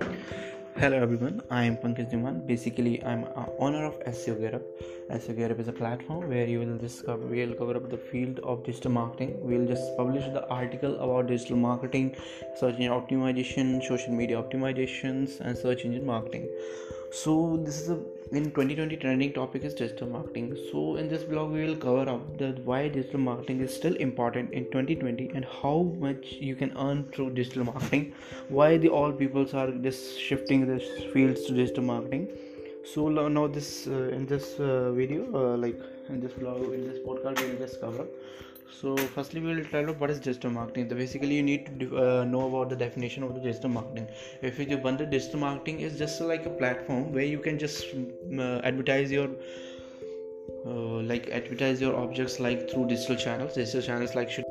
Hello everyone, I am Pankaj Diman. Basically, I'm a owner of SEO Getup. SEO Getup is a platform where you will discover, we'll cover up the field of digital marketing. We'll just publish the article about digital marketing, search engine optimization, social media optimizations, and search engine marketing. So this is a in 2020 trending topic is digital marketing. So in this blog we will cover up the why digital marketing is still important in 2020 and how much you can earn through digital marketing. Why the all peoples are just shifting this fields to digital marketing so now this uh, in this uh, video uh, like in this blog in this podcast we will just cover. So firstly we will tell you what is digital marketing. So basically you need to uh, know about the definition of the digital marketing. If you wonder digital marketing is just like a platform where you can just uh, advertise your uh, like advertise your objects like through digital channels. Digital channels like should